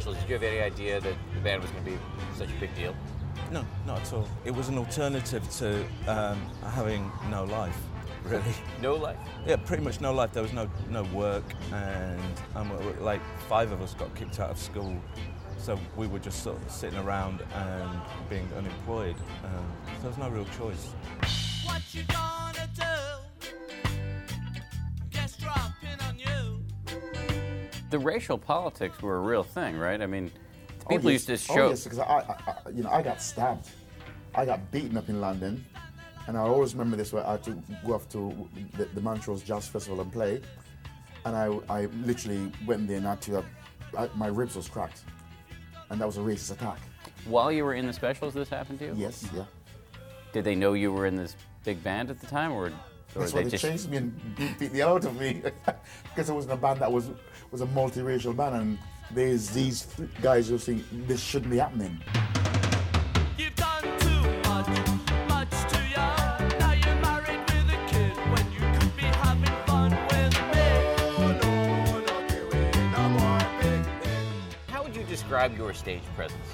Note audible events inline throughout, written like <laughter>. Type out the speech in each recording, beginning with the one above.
signed up for the specials, did you have any idea that the band was going to be such a big deal? No, not at all. It was an alternative to um, having no life, really. No life. Yeah, pretty much no life. There was no no work, and um, like five of us got kicked out of school, so we were just sort of sitting around and being unemployed. Um, so there was no real choice. The racial politics were a real thing, right? I mean, Oh, people yes. used to oh, show. Oh, yes, because I, I, I, you know, I got stabbed. I got beaten up in London, and I always remember this. Where I had to go off to the, the Montrose Jazz Festival and play, and I, I literally went there and had to. Have, I, my ribs was cracked, and that was a racist attack. While you were in the specials, this happened to you? Yes, yeah. Did they know you were in this big band at the time, or, or That's they why they just? chased me and beat, beat the out of me <laughs> because I was in a band that was was a multiracial band, and there's these th- guys who think this shouldn't be happening. You've done too much, much too young. Now you're married with a kid when you could be having fun with How would you describe your stage presence?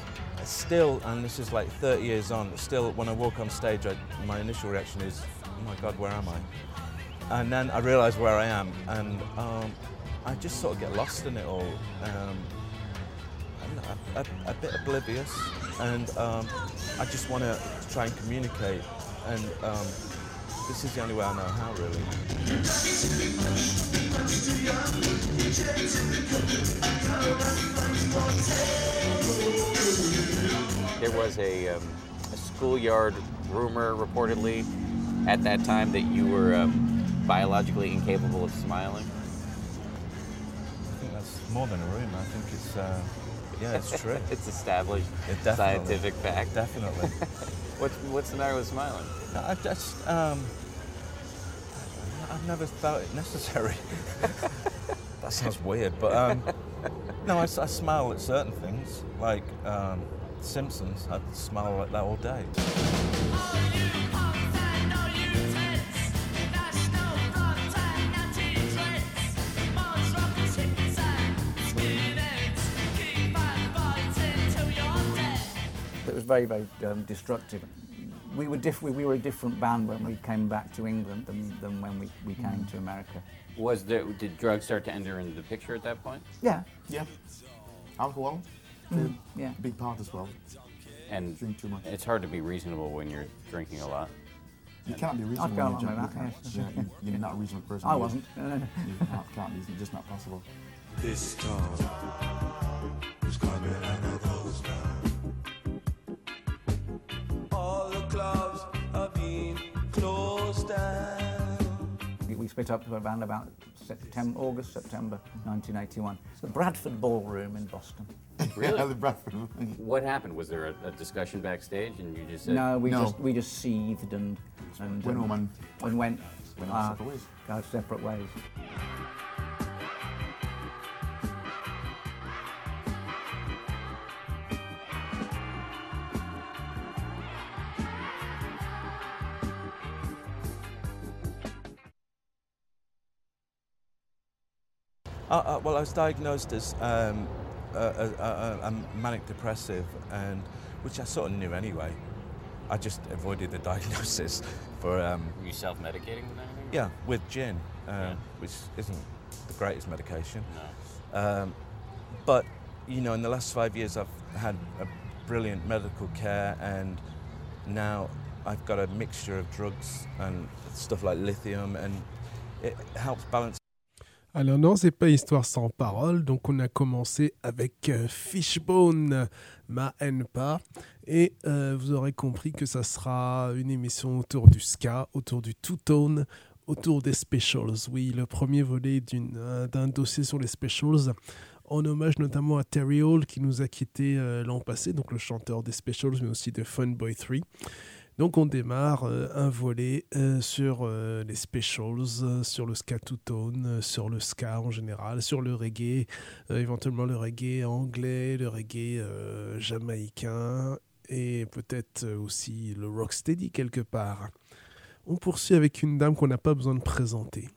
Still, and this is like 30 years on, still when I walk on stage, I, my initial reaction is, oh my God, where am I? And then I realise where I am, and um, I just sort of get lost in it all. Um, a bit oblivious, and um, I just want to try and communicate, and um, this is the only way I know how, really. There was a, um, a schoolyard rumor reportedly at that time that you were um, biologically incapable of smiling. I think that's more than a rumor. I think it's, uh, yeah, it's true. <laughs> it's established It scientific fact. Definitely. <laughs> What's, what's the matter with smiling? No, I just, um, I've never felt it necessary. <laughs> that sounds weird, but um, no, I, s- I smile at certain things, like um, Simpsons. I smile like that all day. Was very, very um, destructive. We were, diff- we were a different band when we came back to England than, than when we, we came to America. Was there, did drugs start to enter into the picture at that point? Yeah, Yeah. Alcohol, Mm, yeah. big part as well. And Drink too much. it's hard to be reasonable when you're drinking a lot. You can't be reasonable. I'd go along you with drink. that, You yes. can't. Yeah, you- You're not a reasonable person. I wasn't. No, no, no. You can't, can't be. It's just not possible. This storm is coming split up around about September, August, September 1981. The Bradford Ballroom in Boston. Really? Yeah, the Bradford. <laughs> What happened? Was there a, a discussion backstage, and you just said, No, we No. just we just seethed and and Went um, home and and went went our our, separate ways. Uh, uh, well, I was diagnosed as um, a, a, a, manic depressive, and which I sort of knew anyway. I just avoided the <laughs> diagnosis for um, were you self-medicating with anything? yeah with gin, um, Yeah. which isn't the greatest medication. No. Um, but you know, in the last five years, I've had a brilliant medical care, and now I've got a mixture of drugs and stuff like lithium, and it helps balance Alors non, c'est pas Histoire sans parole. Donc on a commencé avec euh, Fishbone, Ma haine pas. Et euh, vous aurez compris que ça sera une émission autour du ska, autour du two-tone, autour des specials. Oui, le premier volet euh, d'un dossier sur les specials. En hommage notamment à Terry Hall qui nous a quittés l'an passé, donc le chanteur des specials, mais aussi de Funboy 3. Donc on démarre euh, un volet euh, sur euh, les specials, sur le ska two-tone, euh, sur le ska en général, sur le reggae, éventuellement le reggae anglais, le reggae jamaïcain et peut-être aussi le rocksteady quelque part. On poursuit avec une dame qu'on n'a pas besoin de présenter.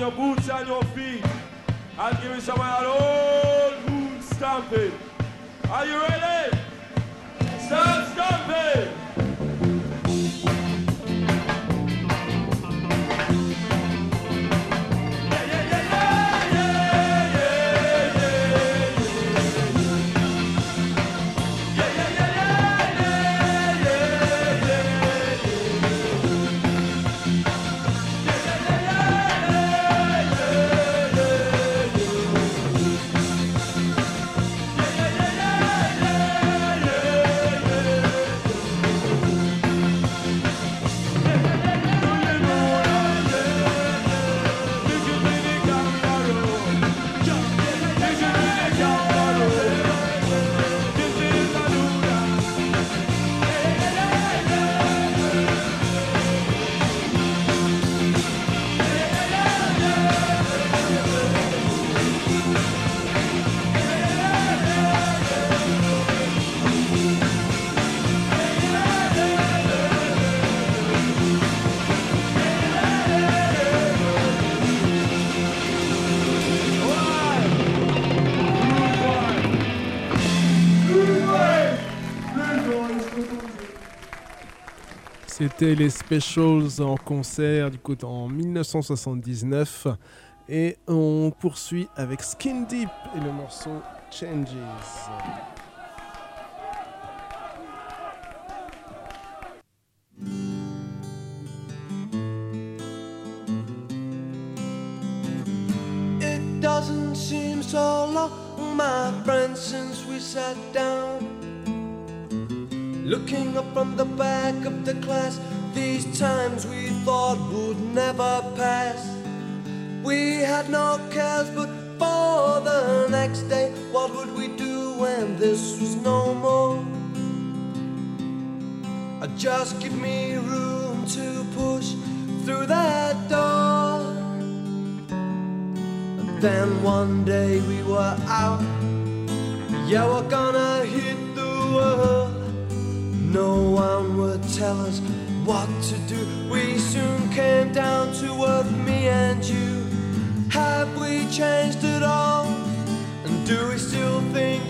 And your boots on your C'était les Specials en concert du coup en 1979 et on poursuit avec Skin Deep et le morceau Changes. It doesn't seem so long, my friend, since we sat down. Looking up from the back of the class, these times we thought would never pass. We had no cares, but for the next day, what would we do when this was no more? Uh, Just give me room to push through that door. And Then one day we were out. Yeah, we're gonna hit the world. No one would tell us what to do. We soon came down to earth, me and you. Have we changed at all? And do we still think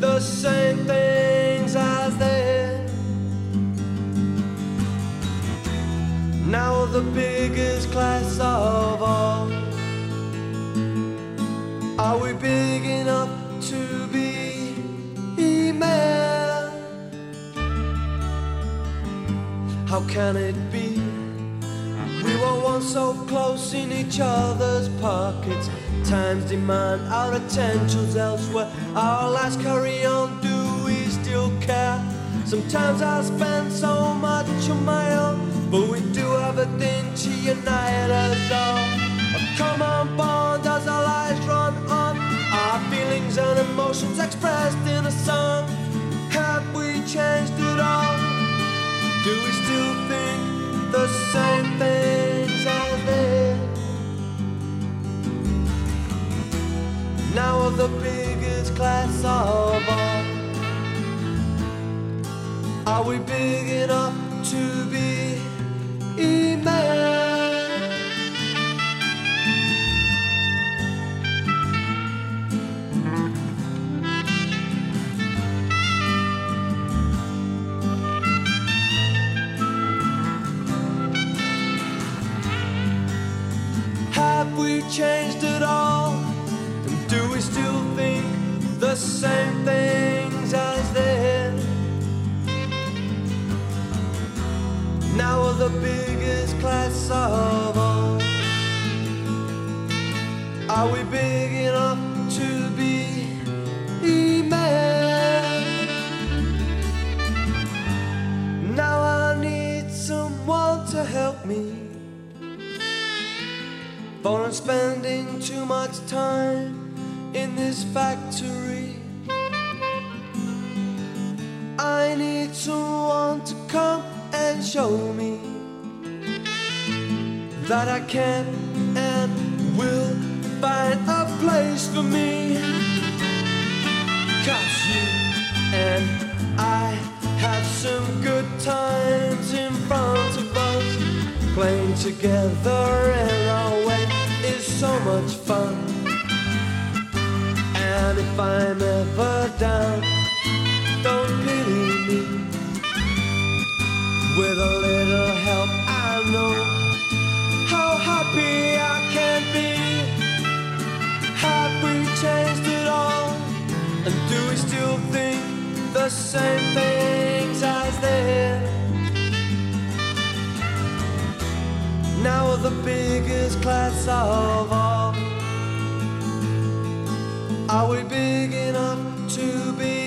the same things as then? Now the biggest class of all. Are we big enough to be email? How can it be? We were once so close in each other's pockets. Times demand our attentions elsewhere. Our lives carry on, do we still care? Sometimes I spend so much on my own, but we do have a thing to unite us all. A common bond as our lives run on. Our feelings and emotions expressed in a song. Have we changed same things as then? Now we're the biggest class of all. Are we big enough to same things as then? Now we're the biggest class of all. Are we big enough to be email? Now I need someone to help me. For I'm spending too much time in this factory. Need someone to come and show me that I can and will find a place for me. Cause you and I have some good times in front of us. Playing together in our way is so much fun. And if I'm ever down, don't pity. With a little help, I know how happy I can be. Have we changed it all? And do we still think the same things as then? Now the biggest class of all. Are we big enough to be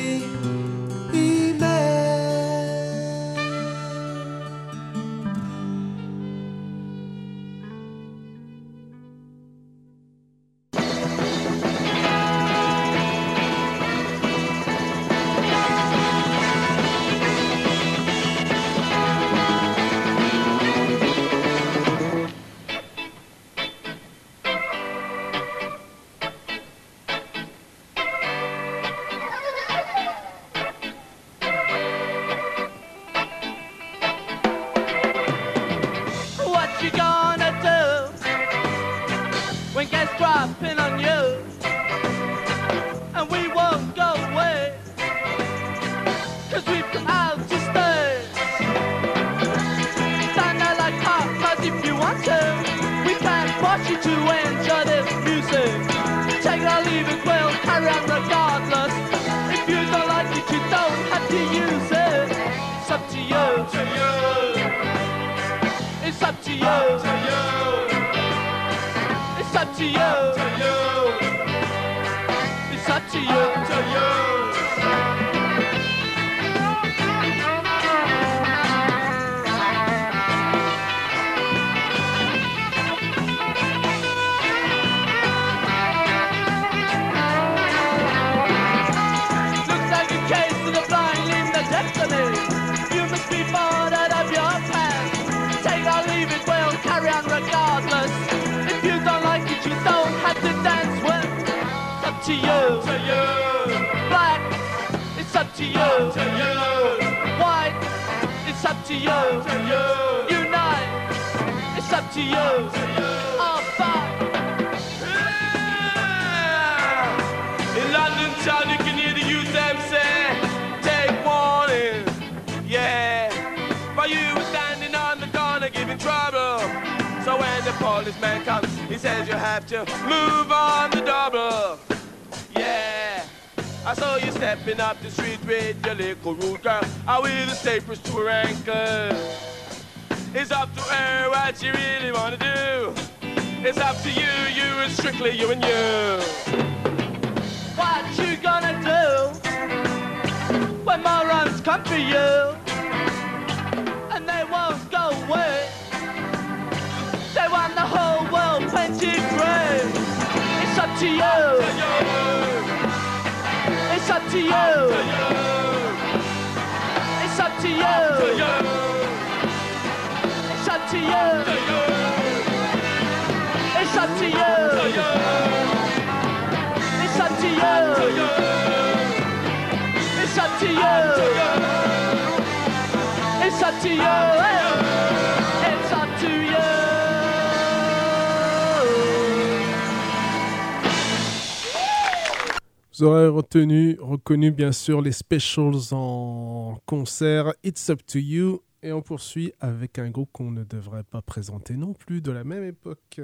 Vous aurez retenu, reconnu bien sûr les specials en concert It's Up to You. Et on poursuit avec un groupe qu'on ne devrait pas présenter non plus de la même époque.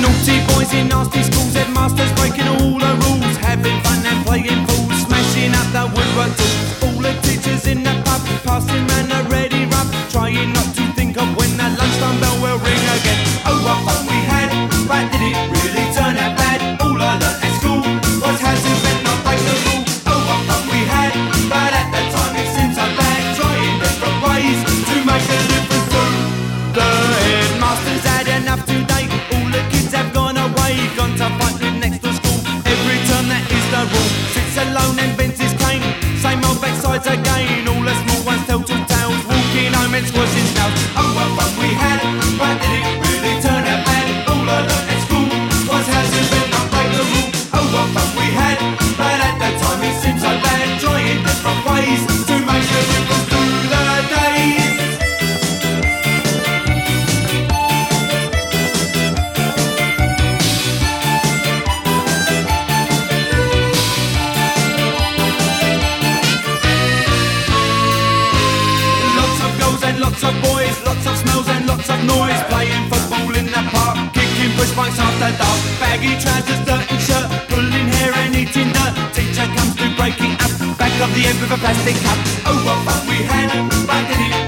Naughty boys in nasty schools, headmasters breaking all the rules, having fun and playing fools, smashing up the woodwork tools. All the teachers in the pub, passing round a ready rub, trying not to think of when that lunchtime bell will ring again. Oh, what fun we had, but did it really turn out bad? All I learned at school. coat and towels, walking home, it was his house. Oh, what fun we had! playing football in the park, kicking bush off after dark, baggy trousers, dirty shirt, pulling hair and eating dirt. Teacher comes through breaking up, back of the end with a plastic cup. Oh, what fun we had back in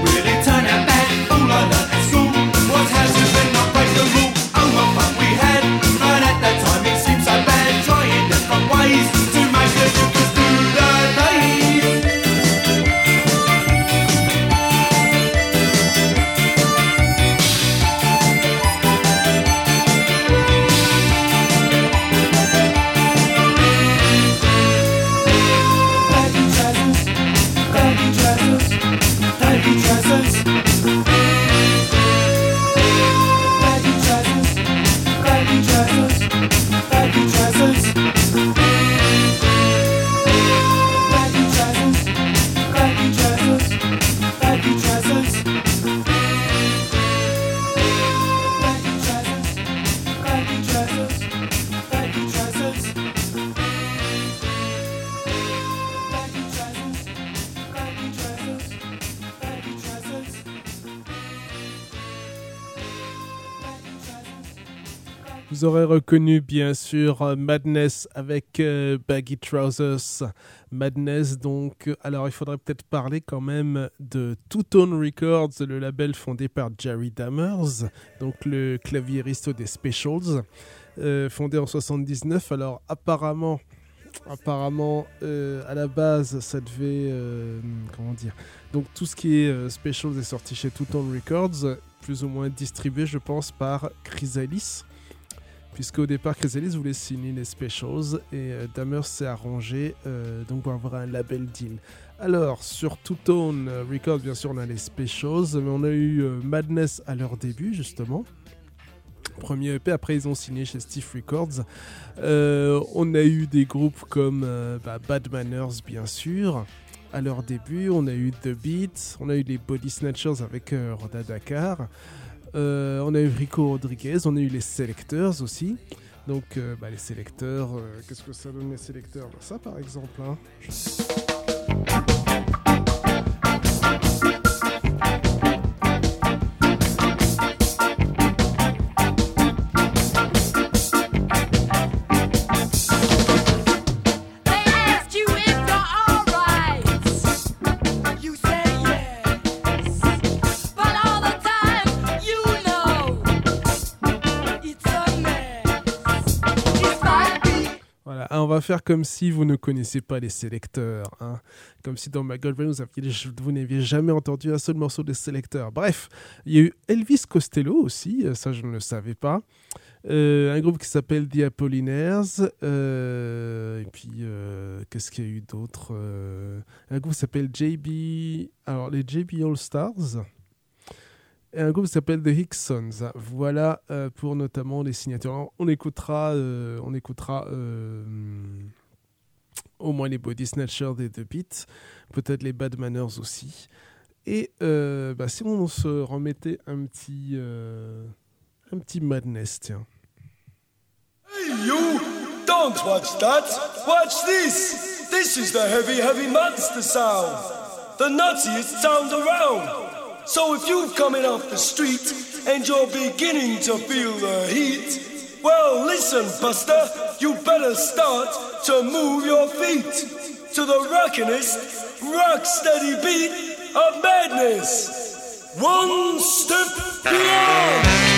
Vous aurez reconnu bien sûr euh, Madness avec euh, Baggy Trousers. Madness donc. Alors il faudrait peut-être parler quand même de Two Records, le label fondé par Jerry Dammers, donc le claviériste des Specials, euh, fondé en 79. Alors apparemment, apparemment euh, à la base ça devait euh, comment dire. Donc tout ce qui est euh, Specials est sorti chez Two Records, plus ou moins distribué je pense par Chrysalis puisque au départ Chrysalis voulait signer les Specials et euh, s'est arrangé euh, donc pour avoir un label deal. Alors sur Two Tone euh, Records bien sûr on a les Specials mais on a eu euh, Madness à leur début justement. Premier EP, après ils ont signé chez Steve Records. Euh, on a eu des groupes comme bah, Bad Manners bien sûr. À leur début, on a eu The Beat, on a eu les Body Snatchers avec Roda Dakar. Euh, on a eu Rico Rodriguez, on a eu les Selectors aussi. Donc euh, bah, les sélecteurs, euh, qu'est-ce que ça donne les sélecteurs Bah, Ça par exemple. hein. Va faire comme si vous ne connaissez pas les sélecteurs. hein. Comme si dans girlfriend, vous, aviez- vous n'aviez jamais entendu un seul morceau des sélecteurs. Bref, il y a eu Elvis Costello aussi, euh, ça je ne le savais pas. Euh, un groupe qui s'appelle The Apollinaires. euh, et puis, qu'est-ce qu'il y a eu d'autre Un groupe qui s'appelle JB. Alors, les JB All Stars. Et un groupe qui s'appelle The Hicksons. Voilà euh, pour notamment les signatures. Alors, On écoutera, euh, on écoutera euh, au moins les Body Snatchers et The Beat, peut-être les Bad Manners aussi. Et euh, bah, si on se remettait un petit, euh, un petit Madness, tiens. Hey, you! Don't watch that! Watch this! This is the heavy, heavy monster sound! The nuttiest sound around! So if you're coming off the street and you're beginning to feel the heat, well, listen, Buster, you better start to move your feet to the rockinest, rock steady beat of madness. One step beyond!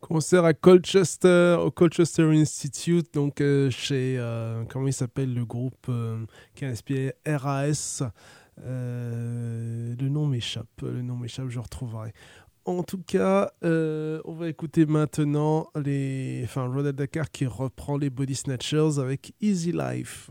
Concert à Colchester, au Colchester Institute, donc euh, chez, euh, comment il s'appelle le groupe euh, qui a inspiré RAS. le nom m'échappe, le nom m'échappe, je retrouverai. En tout cas, on va écouter maintenant les, enfin, Rodel Dakar qui reprend les Body Snatchers avec Easy Life.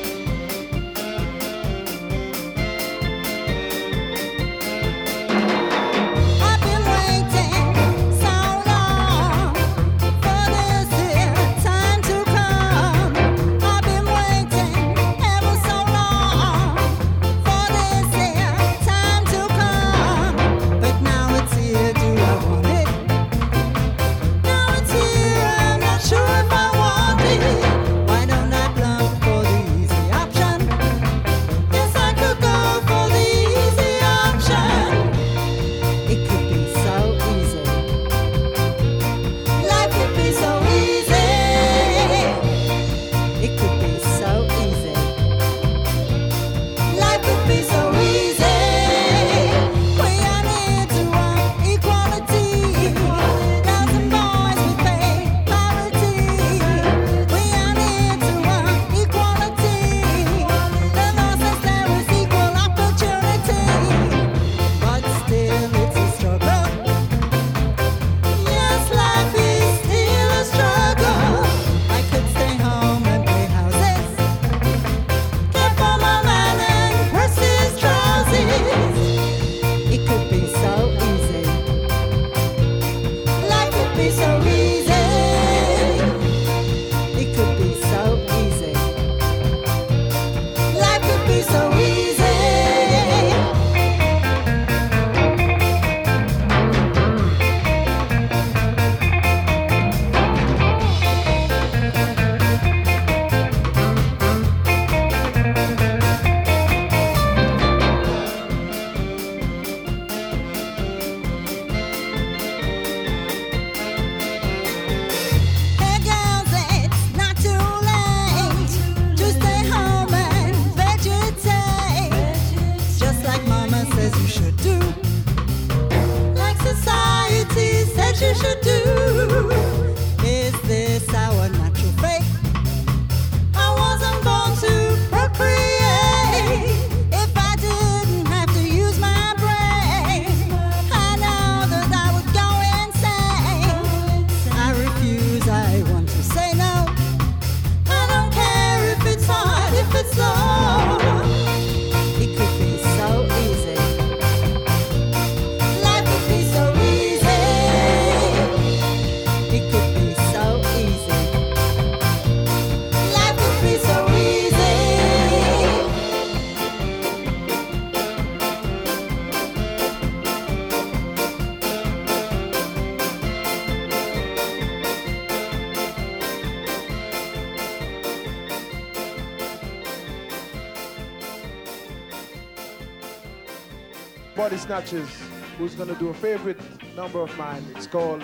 Snatches, who's gonna do a favorite number of mine. It's called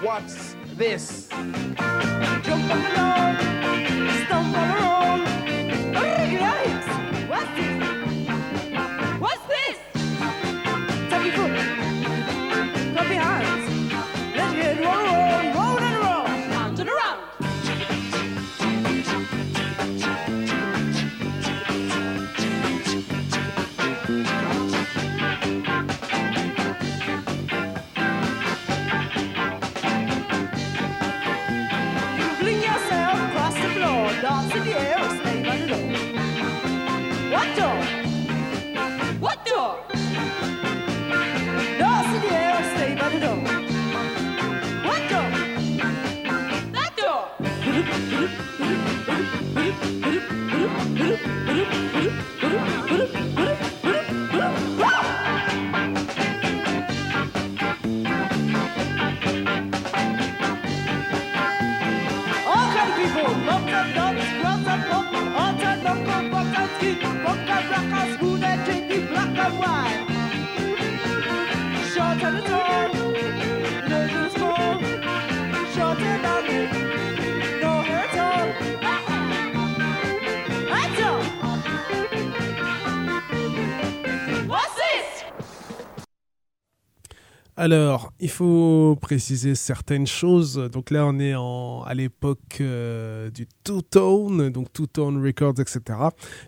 What's This? Mm-hmm. Alors, il faut préciser certaines choses. Donc là, on est à l'époque euh, du Two-Tone, donc Two-Tone Records, etc.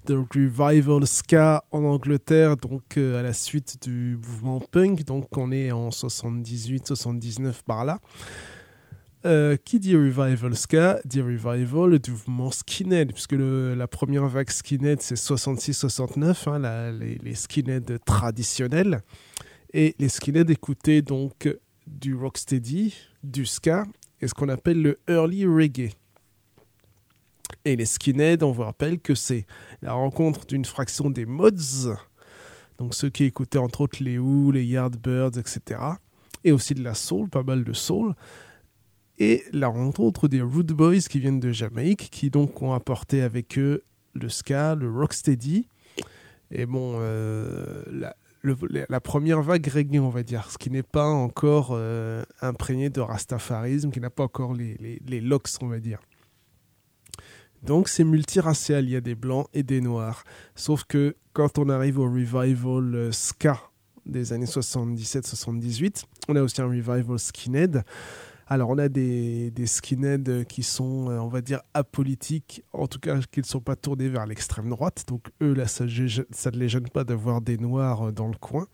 Donc Revival Ska en Angleterre, donc euh, à la suite du mouvement punk. Donc on est en 78, 79 par là. Euh, qui dit revival ska dit revival du mouvement skinhead, puisque la première vague skinhead c'est 66-69, hein, les, les skinheads traditionnels. Et les skinheads écoutaient donc du rocksteady, du ska et ce qu'on appelle le early reggae. Et les skinheads, on vous rappelle que c'est la rencontre d'une fraction des mods, donc ceux qui écoutaient entre autres les Who, les Yardbirds, etc. Et aussi de la soul, pas mal de soul. Et la rencontre des Rude Boys qui viennent de Jamaïque, qui donc ont apporté avec eux le ska, le rocksteady. Et bon, euh, la première vague reggae, on va dire, ce qui n'est pas encore euh, imprégné de rastafarisme, qui n'a pas encore les, les, les locks, on va dire. Donc c'est multiracial, il y a des blancs et des noirs. Sauf que quand on arrive au revival euh, ska des années 77-78, on a aussi un revival skinhead. Alors on a des, skinheads qui sont, euh, on va dire, apolitiques, en tout cas qui ne sont pas tournés vers l'extrême droite. Donc eux, là, ça, ne les gêne pas d'avoir des noirs euh, dans le coin.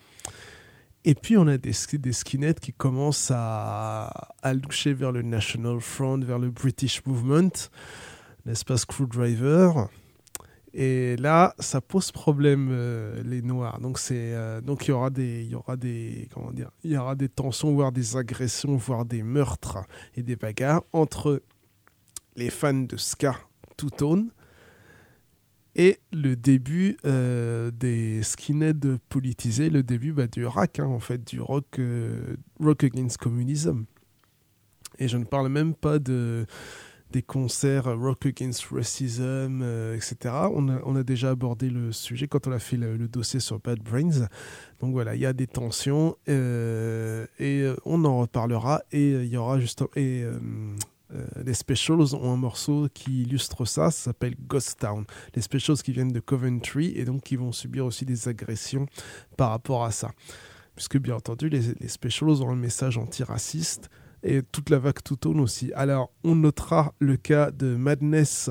Et puis on a des, sk- des skinheads qui commencent à, loucher vers le National Front, vers le British Movement, pas, Screwdriver? Et là, ça pose problème euh, les noirs. Donc c'est euh, donc il y aura des il y aura des comment dire il y aura des tensions, voire des agressions, voire des meurtres et des bagarres entre les fans de ska tout tone et le début euh, des skinheads politisés, le début bah, du rock, hein, en fait, du rock, euh, rock against communism. Et je ne parle même pas de, des concerts rock against racism, euh, etc. On a, déjà abordé le sujet quand on a fait le, dossier sur Bad Brains. Donc voilà, il y a des tensions euh, et euh, on en reparlera. Et euh, il y aura juste et euh, euh, les Specials ont un morceau qui illustre ça, ça s'appelle Ghost Town. Les Specials qui viennent de Coventry et donc qui vont subir aussi des agressions par rapport à ça. Puisque bien entendu, les, les Specials ont un message antiraciste et toute la vague tout aussi. Alors, on notera le cas de Madness,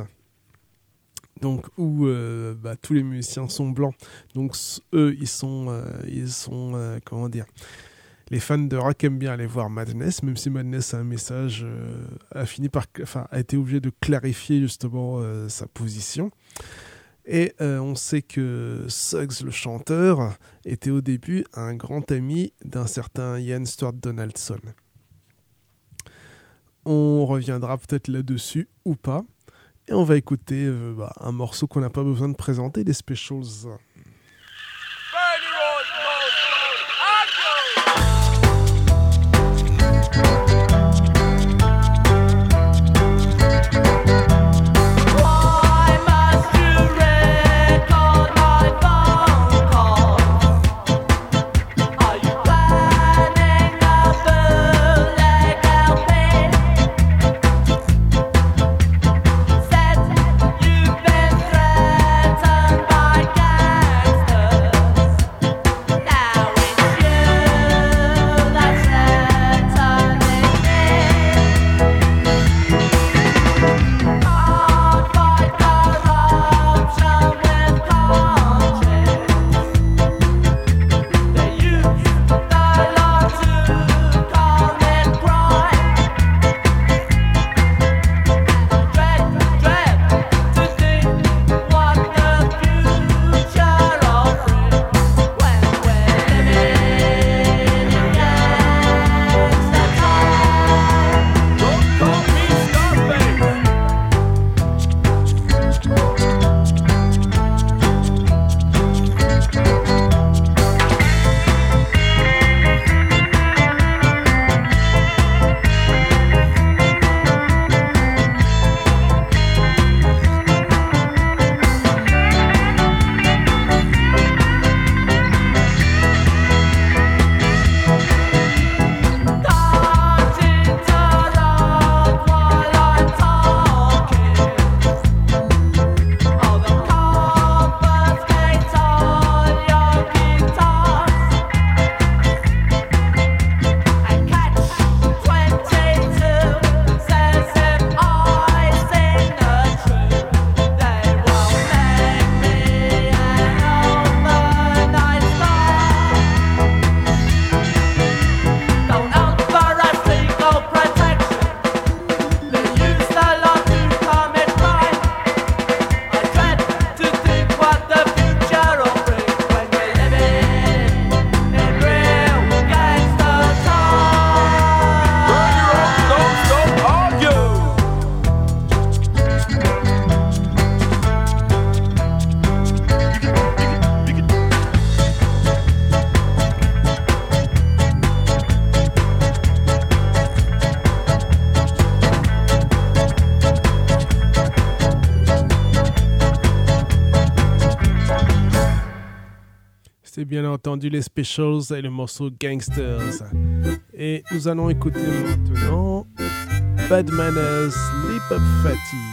donc où euh, bah, tous les musiciens sont blancs. Donc eux, ils sont, euh, ils sont euh, comment dire les fans de rock aiment bien aller voir Madness, même si Madness a un message, a fini par, enfin, a été obligé de clarifier justement sa position. Et on sait que Suggs, le chanteur, était au début un grand ami d'un certain Ian Stuart Donaldson. On reviendra peut-être là-dessus ou pas. Et on va écouter euh, bah, un morceau qu'on n'a pas besoin de présenter, les Specials. les Specials et le morceau Gangsters. Et nous allons écouter maintenant Bad Manners, Lip Up Fatty.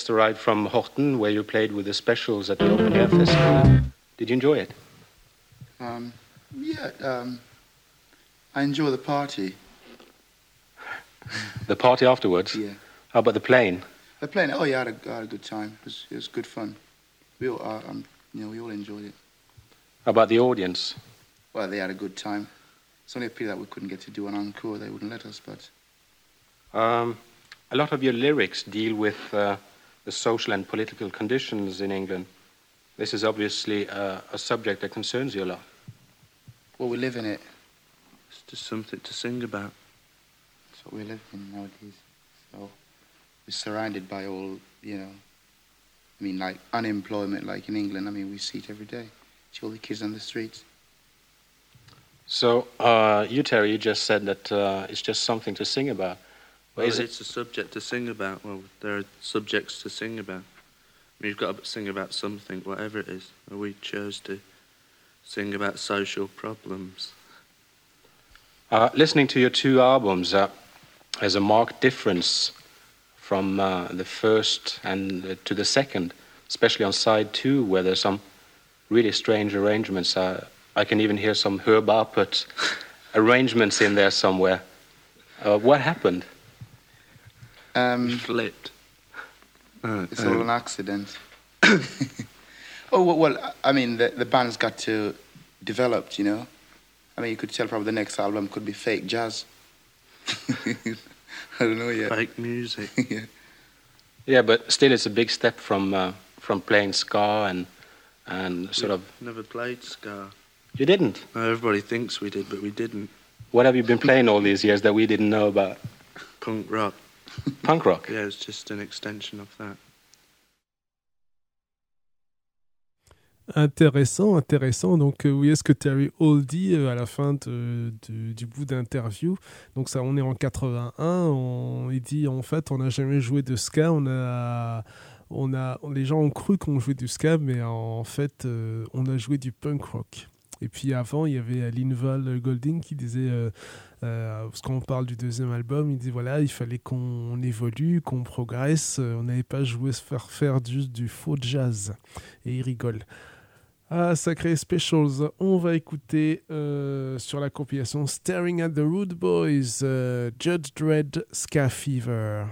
Just arrived from Horten, where you played with the specials at the Open Air Festival. Did you enjoy it? Um, yeah, um, I enjoy the party. <laughs> The party afterwards? Yeah. How about the plane? The plane, Oh yeah, I had a, I had a good time. It was, it was good fun. We all, uh, um, you know, we all enjoyed it. How about the audience? Well, they had a good time. It's only a pity that we couldn't get to do an encore. They wouldn't let us, but Um, a lot of your lyrics deal with uh, the social and political conditions in England. This is obviously uh, a subject that concerns you a lot. well, we live in it. It's just something to sing about. That's what we live in nowadays. So we're surrounded by all, you know. I mean, like unemployment, like in England. I mean, we see it every day. See all the kids on the streets. So, uh, you, Terry, you just said that uh, it's just something to sing about. Well, is it- it's a subject to sing about. Well, there are subjects to sing about. I mean, you've got to sing about something, whatever it is. We chose to sing about social problems. Uh, listening to your two albums, uh, there's a marked difference from uh, the first and uh, to the second, especially on side two, where there's some really strange arrangements. Uh, I can even hear some Herb Arpit <laughs> arrangements in there somewhere. Uh, what happened? Um, flipped. It's all an accident. <coughs> <coughs> oh well, well, I mean, the the band's got to develop. You know, I mean, you could tell probably the next album could be fake jazz. <laughs> I don't know yet. Fake music. <laughs> yeah. Yeah, but still, it's a big step from uh, from playing ska and and sort of. Never played ska. You didn't. No, everybody thinks we did, but we didn't. What have you been playing all these years that we didn't know about? Punk rock. <laughs> Punk rock? Yeah, it's just an extension of that. Intéressant, intéressant. Donc, euh, oui, est-ce que Terry Hall dit euh, à la fin de- de- du bout d'interview Donc, ça, on est en 81. on- il dit en fait, on n'a jamais joué de ska. On a, on a, les gens ont cru qu'on jouait du ska, mais en fait, euh, on a joué du punk rock. Et puis avant, il y avait euh, Linval Golding qui disait, euh, parce qu'on parle du deuxième album, il dit voilà, il fallait qu'on évolue, qu'on progresse. euh, On n'avait pas joué se faire faire juste du faux jazz. Et il rigole. Ah, sacré specials. On va écouter euh, sur la compilation Staring at the Rude Boys, euh, Judge Dredd, Ska Fever.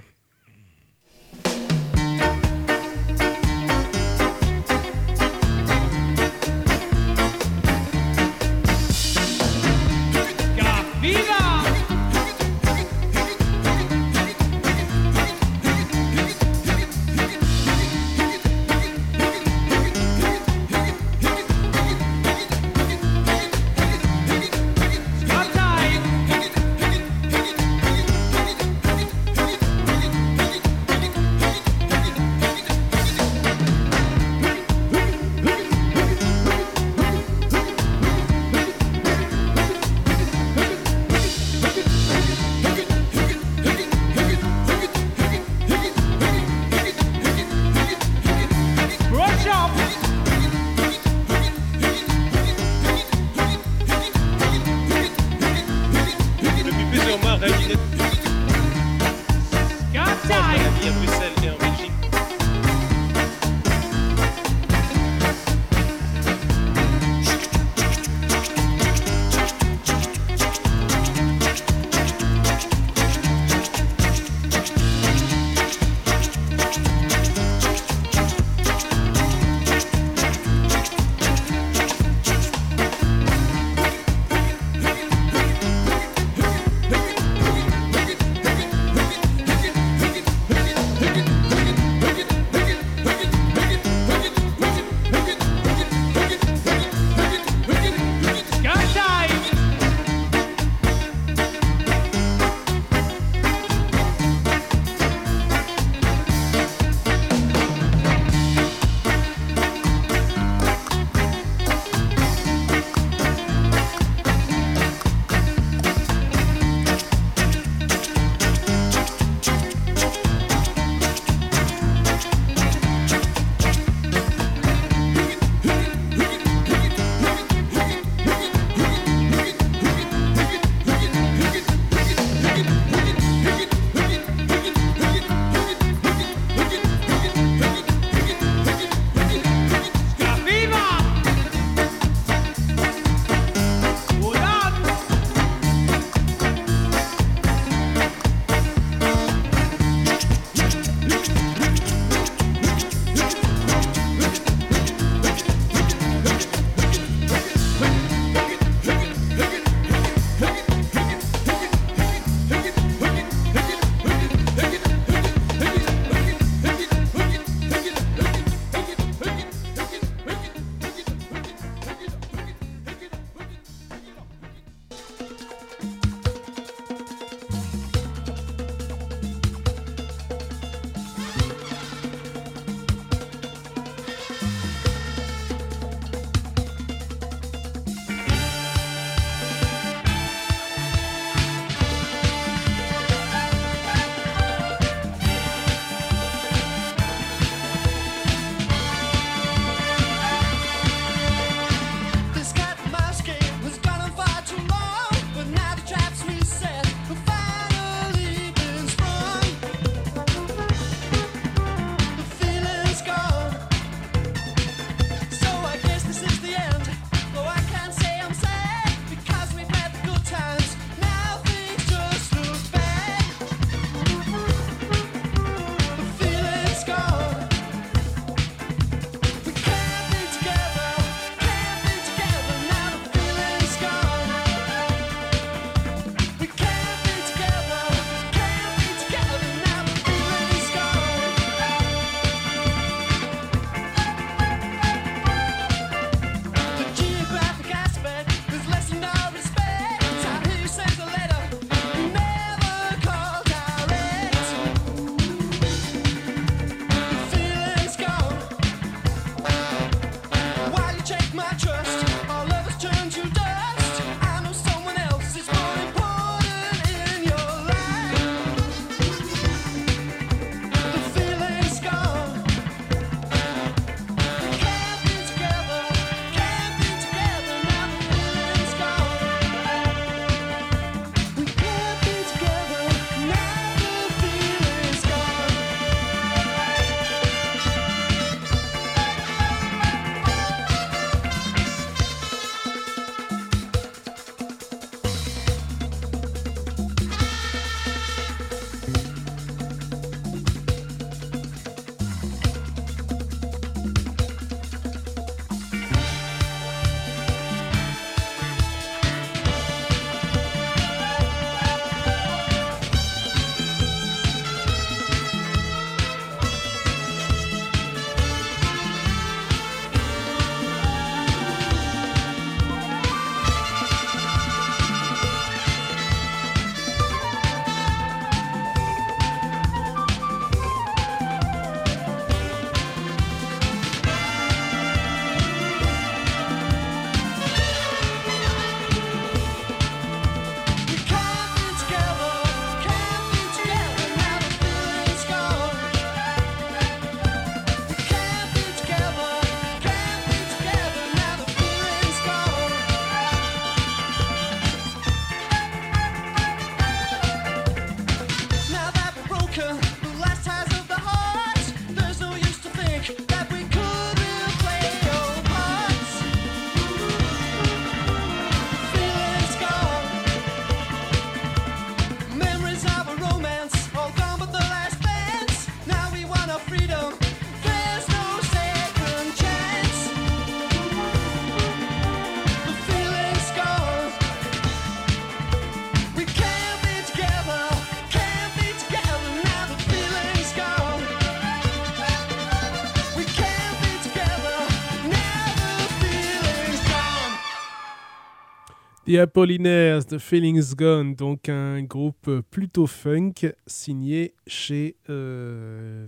The Apollinaires, The Feelings Gone, donc un groupe plutôt funk signé chez euh,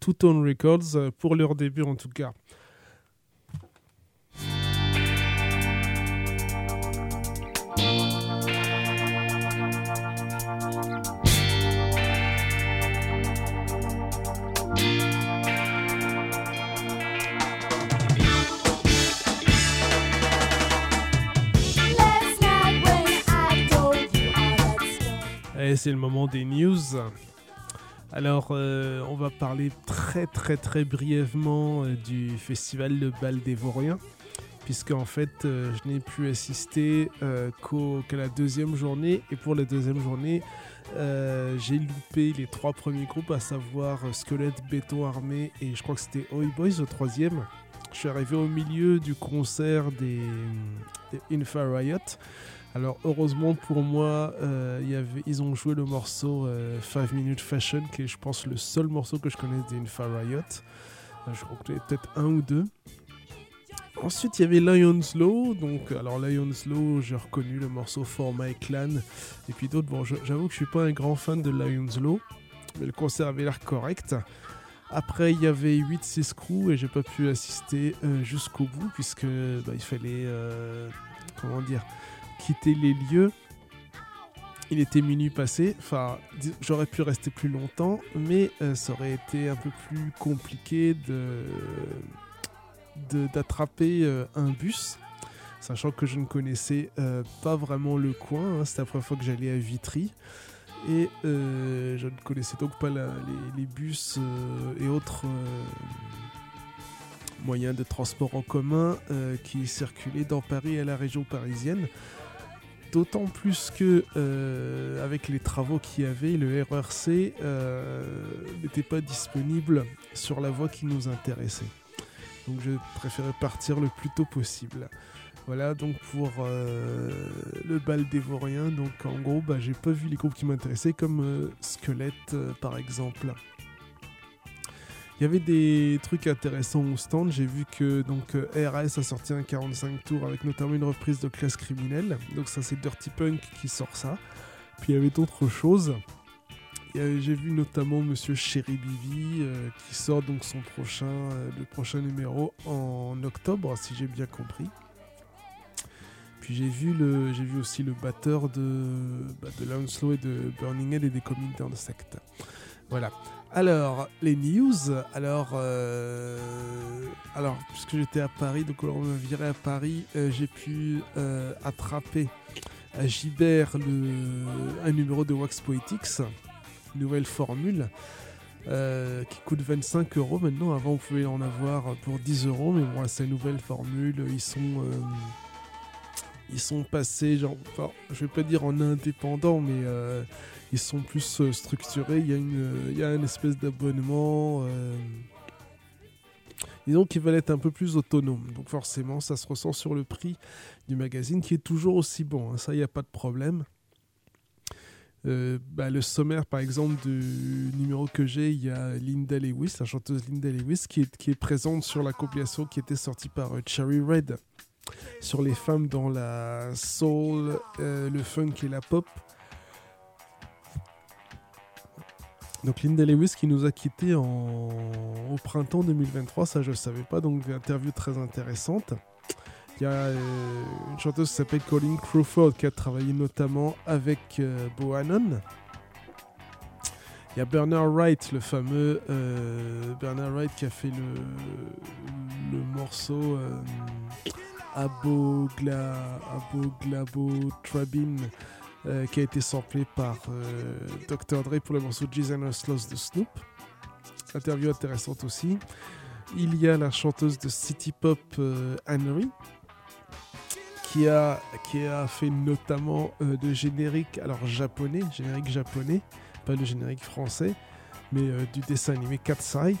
Two Tone Records euh, pour leur début en tout cas. C'est le moment des news. Alors, euh, on va parler très très très brièvement euh, du festival de Bal des Vauriens, puisque en fait, euh, je n'ai pu assister euh, qu'à la deuxième journée, et pour la deuxième journée, j'ai loupé les trois premiers groupes, à savoir Squelette, Béton Armé, et je crois que c'était Oi Boys au troisième. Je suis arrivé au milieu du concert des, des Riot. Alors heureusement pour moi, euh, ils ont joué le morceau 5 Minute Fashion, qui est je pense le seul morceau que je connaisse des Infa Riot. Euh, je crois que peut-être un ou deux. Ensuite, il y avait Lion's Law. Donc, alors Lion's Law, j'ai reconnu le morceau For My Clan. Et puis d'autres, bon, j'avoue que je suis pas un grand fan de Lion's Law, mais le concert avait l'air correct. Après, il y avait 8-6 crew et j'ai pas pu assister euh, jusqu'au bout puisque bah, il fallait, euh, comment dire, quitter les lieux. Il était minuit passé, enfin, j'aurais pu rester plus longtemps, mais euh, ça aurait été un peu plus compliqué de d'attraper euh, un bus, sachant que je ne connaissais euh, pas vraiment le coin. hein. C'était la première fois que j'allais à Vitry. Et je ne connaissais donc pas les, les bus et autres moyens de transport en commun qui circulaient dans Paris et la région parisienne. D'autant plus que, euh, avec les travaux qu'il y avait, le RERC euh, n'était pas disponible sur la voie qui nous intéressait. Donc je préférais partir le plus tôt possible. Voilà donc pour euh, le bal des Vauriens. Donc en gros, bah, j'ai pas vu les groupes qui m'intéressaient comme Squelette par exemple. Il y avait des trucs intéressants au stand. J'ai vu que donc euh, RS a sorti un 45 tours avec notamment une reprise de classe criminelle. Donc ça c'est Dirty Punk qui sort ça. Puis il y avait d'autres choses. J'ai vu notamment Monsieur Chéri Bivi euh, qui sort donc son prochain, euh, le prochain numéro en octobre si j'ai bien compris. Puis j'ai vu le, j'ai vu aussi le batteur de, bah, de Lanslow et de Burning Head et des comics d'Insect. Voilà. Alors, les news. Alors, euh, alors puisque j'étais à Paris, donc on m'a viré à Paris, euh, j'ai pu euh, attraper à Gibert un numéro de Wax Poetics, nouvelle formule. qui coûte 25 euros maintenant. Avant, on pouvait en avoir pour 10 euros, mais bon, c'est une nouvelle formule. Ils sont, ils sont passés, genre, je vais pas dire en indépendant, mais ils sont plus euh, structurés. Il y a une, il y a une espèce d'abonnement. euh, disons qu'ils veulent être un peu plus autonomes. Donc forcément, ça se ressent sur le prix du magazine qui est toujours aussi bon. hein. Ça, il n'y a pas de problème. Euh, bah, le sommaire, par exemple, du numéro que j'ai, il y a Linda Lewis, la chanteuse Linda Lewis, qui est, qui est présente sur la compilation qui était sortie par euh, Cherry Red sur les femmes dans la soul, euh, le funk et la pop. Donc Linda Lewis qui nous a quittés au printemps 2023, ça je ne savais pas, donc interview très intéressante. Il y a euh, une chanteuse qui s'appelle Colleen Crawford qui a travaillé notamment avec euh, Bohannon. Il y a Bernard Wright, le fameux euh, Bernard Wright qui a fait le, le morceau euh, Abogla, Aboglabo Trabin euh, qui a été samplé par euh, Dr. Dre pour le morceau Jesus Lost de Snoop. Interview intéressante aussi. Il y a la chanteuse de City Pop euh, Anne-Marie qui a, qui a fait notamment euh, le générique alors japonais, générique japonais, pas le générique français, mais euh, du dessin animé Katsai.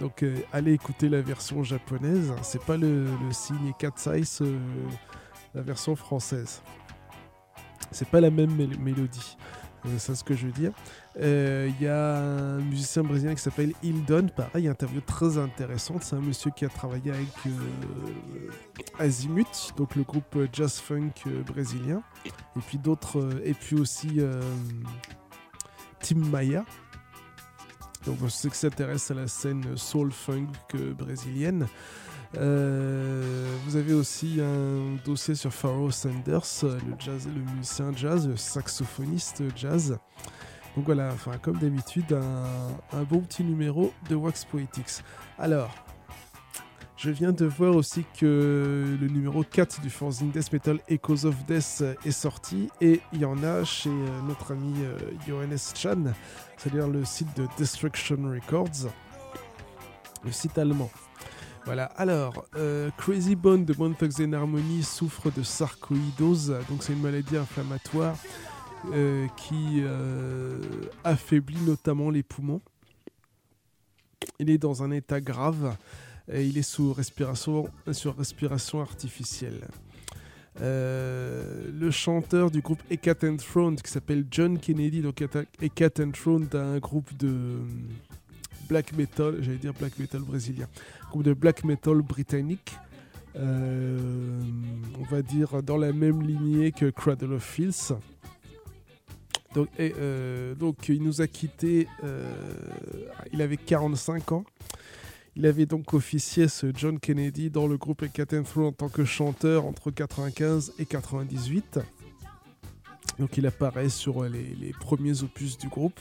Donc euh, allez écouter la version japonaise, c'est pas le, le signe Katsai, euh, la version française. C'est pas la même mél- mélodie, Euh, c'est ce que je veux dire. Euh, Il y a un musicien brésilien qui s'appelle Hildon, pareil, interview très intéressante. C'est un monsieur qui a travaillé avec euh, Azimut, donc le groupe euh, jazz funk euh, brésilien, et puis d'autres, euh, et puis aussi euh, Tim Maia. Donc ceux qui s'intéressent à la scène soul funk euh, brésilienne. Euh, vous avez aussi un dossier sur Pharoah Sanders, le, musicien jazz, le saxophoniste jazz. Donc voilà, enfin, comme d'habitude, un, un bon petit numéro de Wax Poetics. Alors, je viens de voir aussi que le numéro 4 du fanzine Death Metal Echoes of Death est sorti et il y en a chez euh, notre ami euh, Johannes Chan, c'est-à-dire le site de Destruction Records, le site allemand. Voilà, alors, euh, Crazy Bone de Bone Thugs and Harmony souffre de sarcoïdose, donc c'est une maladie inflammatoire euh, qui euh, affaiblit notamment les poumons. Il est dans un état grave et il est sous respiration, sur respiration artificielle. Le chanteur du groupe Hecate and Throne qui s'appelle John Kennedy, donc Hecate and Throne d'un groupe de black metal, j'allais dire black metal brésilien, groupe de black metal britannique, euh, on va dire dans la même lignée que Cradle of Filth. Donc, euh, il nous a quitté, euh, il avait 45 ans. Il avait donc officié ce John Kennedy dans le groupe Throne en tant que chanteur entre 95 et 98. Donc il apparaît sur les premiers opus du groupe.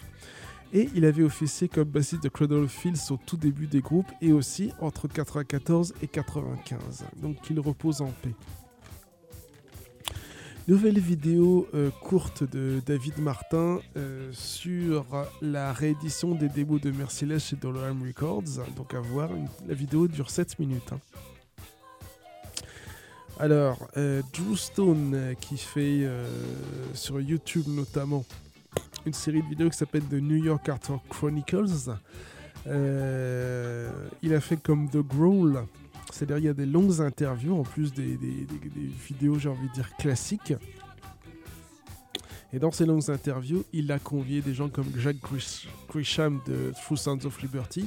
Et il avait officié comme bassiste de Cradle Filth au tout début des groupes et aussi entre 94 et 95. Donc il repose en paix. Nouvelle vidéo euh, courte de David Martin euh, sur la réédition des démos de Merciless chez Dollarham Records. Donc à voir, la vidéo dure 7 minutes. hein. Alors, Drew Stone euh, qui fait sur YouTube notamment une série de vidéos qui s'appelle The New York Art Chronicles. Euh, il a fait comme The Growl, c'est-à-dire il y a des longues interviews en plus des, vidéos, j'ai envie de dire, classiques. Et dans ces longues interviews, il a convié des gens comme Jack Grish- Grisham de True Sounds of Liberty,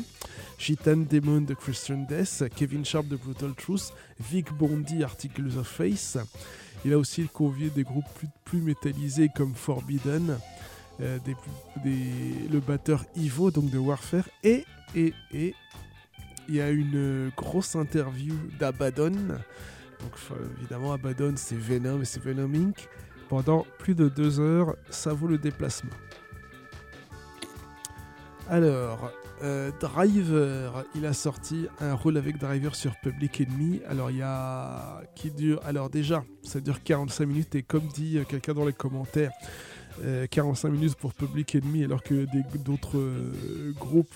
Gitan Demon de Christian Death, Kevin Sharp de Brutal Truth, Vic Bondi, Articles of Face. Il a aussi convié des groupes plus métallisés comme Forbidden, euh, le batteur Ivo, donc de Warfare, et, et, et il y a une euh, grosse interview d'Abaddon. Évidemment, Abaddon, c'est Venom et c'est Venom Inc. Pendant plus de deux heures, ça vaut le déplacement. Alors, euh, Driver, il a sorti un rôle avec Driver sur Public Enemy. Alors, il y a. qui dure. Alors, déjà, ça dure 45 minutes, et comme dit quelqu'un dans les commentaires, euh, 45 minutes pour Public Enemy, alors que d'autres euh, groupes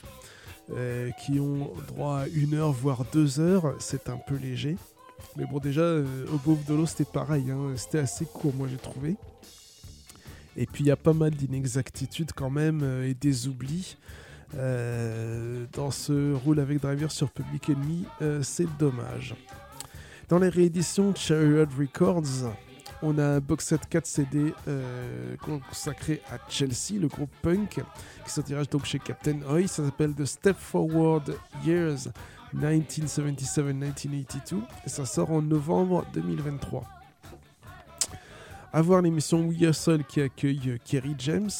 euh, qui ont droit à une heure, voire deux heures, c'est un peu léger. Mais bon, déjà, euh, au de l'eau, c'était pareil. hein, C'était assez court, moi, j'ai trouvé. Et puis, il y a pas mal d'inexactitudes quand même euh, et des oublis. euh, dans ce rôle avec Driver sur Public Enemy, euh, c'est dommage. Dans les rééditions Chariot Records, on a un box set 4 CD euh, consacré à Chelsea, le groupe punk, qui sortira donc chez Captain Oi. Ça s'appelle The Step Forward Years 1977-1982 et ça sort en novembre 2023. À voir l'émission We Hustle qui accueille Kerry James.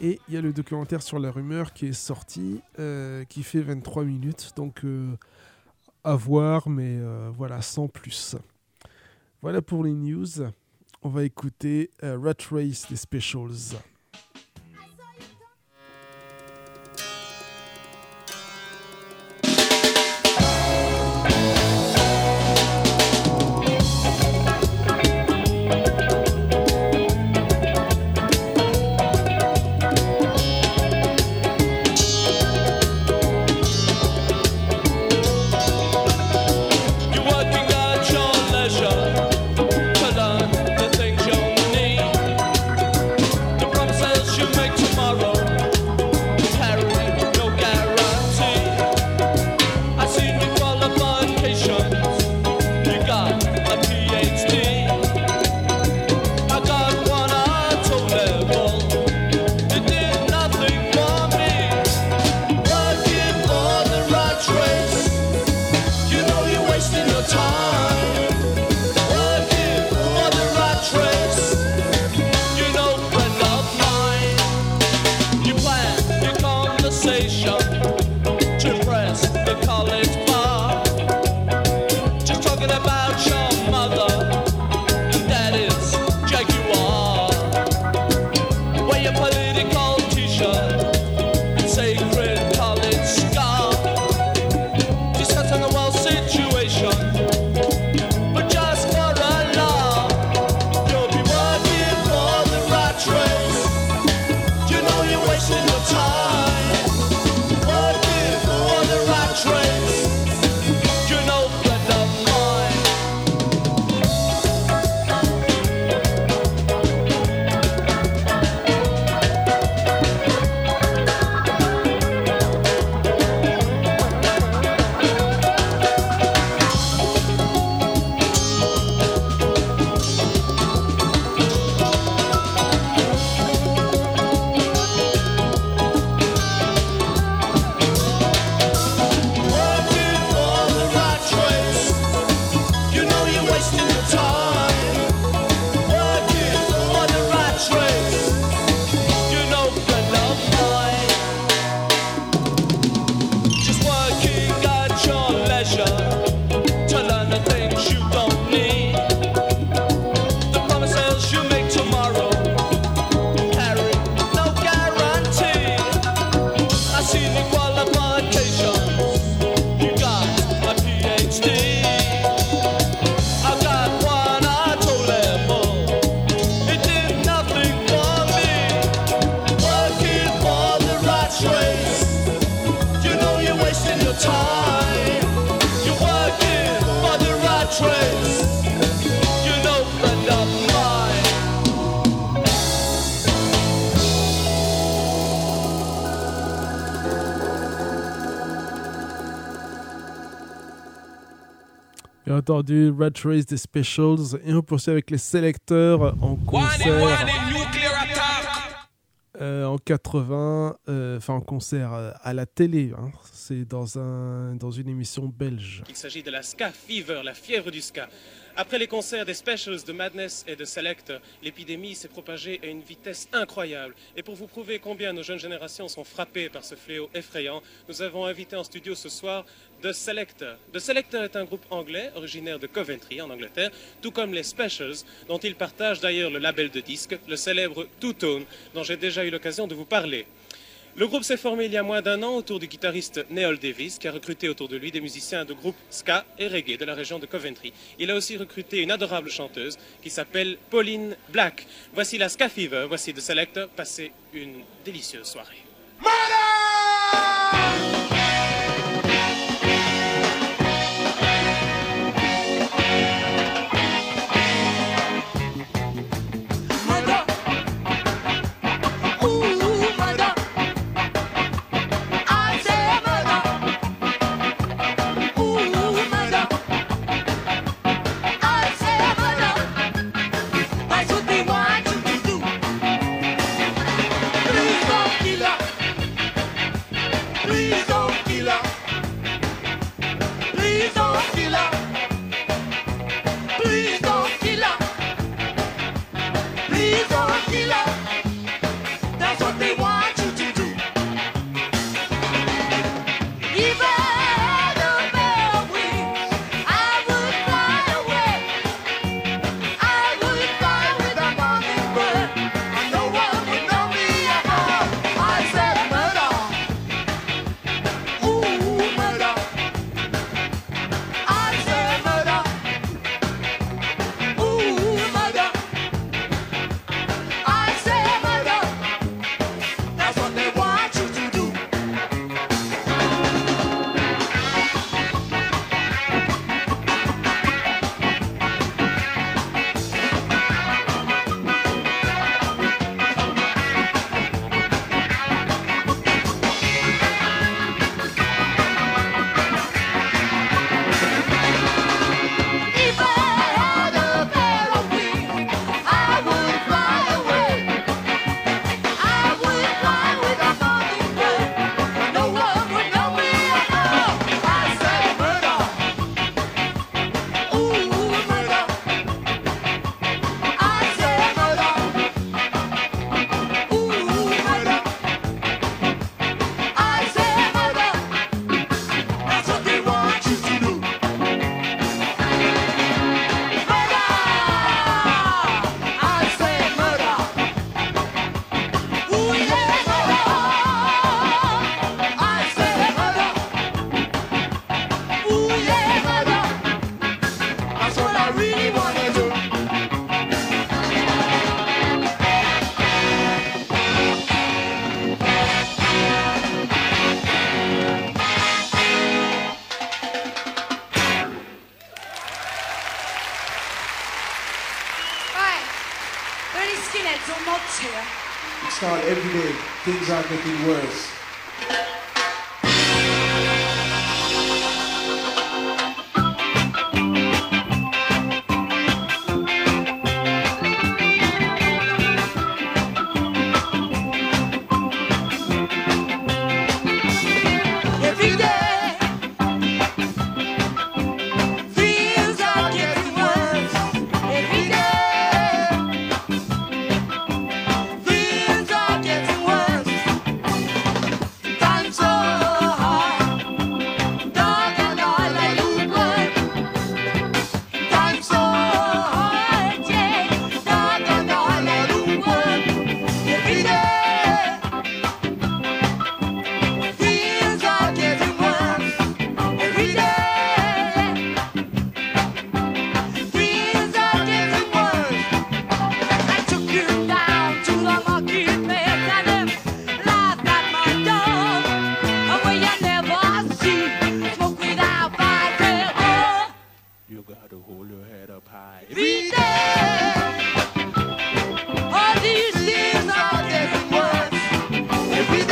Et il y a le documentaire sur la rumeur qui est sorti, euh, qui fait 23 minutes. Donc euh, à voir, mais euh, voilà, sans plus. Voilà pour les news. On va écouter euh, Rat Race des Specials. Entendu, Rat Race des Specials. Et on poursuit avec les sélecteurs en concert. Euh, en 80, euh, enfin en concert euh, à la télé. hein. C'est dans, un, dans une émission belge. Il s'agit de la Ska Fever, la fièvre du ska. Après les concerts des Specials de Madness et de Select, l'épidémie s'est propagée à une vitesse incroyable. Et pour vous prouver combien nos jeunes générations sont frappées par ce fléau effrayant, nous avons invité en studio ce soir The Selector. The Selector est un groupe anglais originaire de Coventry en Angleterre, tout comme les Specials, dont ils partagent d'ailleurs le label de disque, le célèbre Two Tone, dont j'ai déjà eu l'occasion de vous parler. Le groupe s'est formé il y a moins d'un an autour du guitariste Neil Davis, qui a recruté autour de lui des musiciens de groupes ska et reggae de la région de Coventry. Il a aussi recruté une adorable chanteuse qui s'appelle Pauline Black. Voici la Ska Fever, voici The Selector. Passez une délicieuse soirée. Are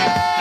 Sunday.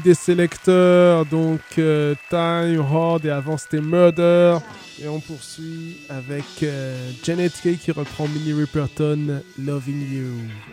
des sélecteurs, donc euh, Time, Horde et avant c'était Murder. Et on poursuit avec euh, Janet Kay qui reprend Minnie Ripperton Loving You.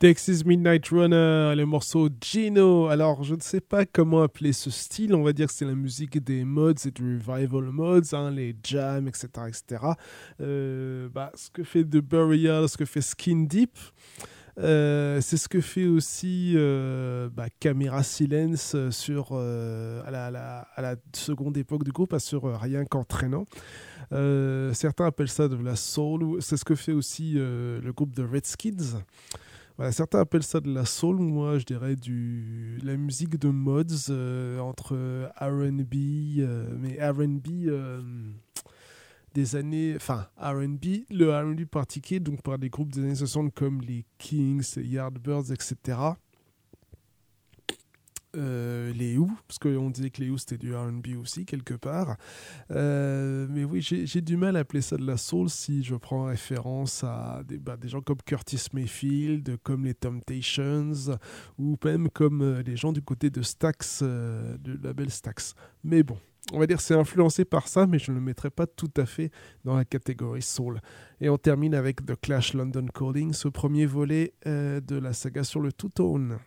Texas Midnight Runner, le morceau Gino. Alors, je ne sais pas comment appeler ce style. On va dire que c'est la musique des mods et du revival mods, hein, les jams, etc. etc. Euh, bah, ce que fait The Burial, ce que fait Skin Deep. euh, c'est ce que fait aussi euh, bah, Camera Silence sur, à, la, seconde époque du groupe, sur Rien qu'entraînant. Certains appellent ça de la soul. ou- C'est ce que fait aussi le groupe de Redskins. Voilà, certains appellent ça de la soul, moi je dirais du la musique de mods euh, entre R&B, euh, mais R&B euh, des années, enfin R&B, le R&B pratiqué donc par des groupes des années 60 comme les Kings, Yardbirds, etc. Euh, les Who, parce qu'on disait que les Who c'était du R&B aussi quelque part. Euh, mais oui, j'ai du mal à appeler ça de la soul si je prends référence à des, bah, des gens comme Curtis Mayfield, comme les Temptations, ou même comme euh, les gens du côté de Stax, euh, du label Stax. Mais bon, on va dire c'est influencé par ça, mais je ne le mettrai pas tout à fait dans la catégorie soul. Et on termine avec The Clash London Calling, ce premier volet de la saga sur le two-tone.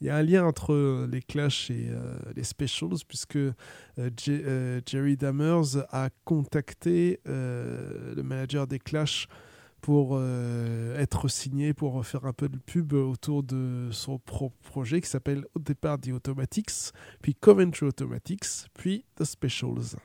Il y a un lien entre euh, les Clash et euh, les Specials, puisque euh, Jerry Dammers a contacté le manager des Clash pour être signé, pour faire un peu de pub autour de son propre projet qui s'appelle au départ The Automatics, puis Coventry Automatics, puis The Specials.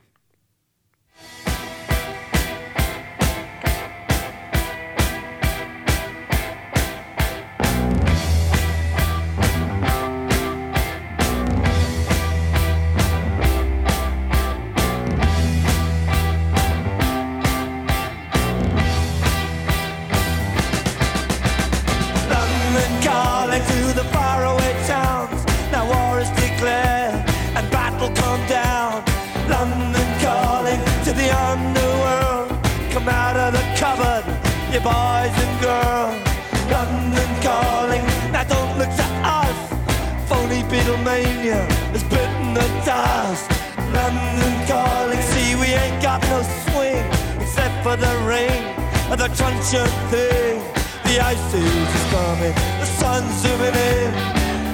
The rain the truncheon thing. The ice is coming, the sun's zooming in.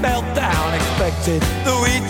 Meltdown expected, the wheat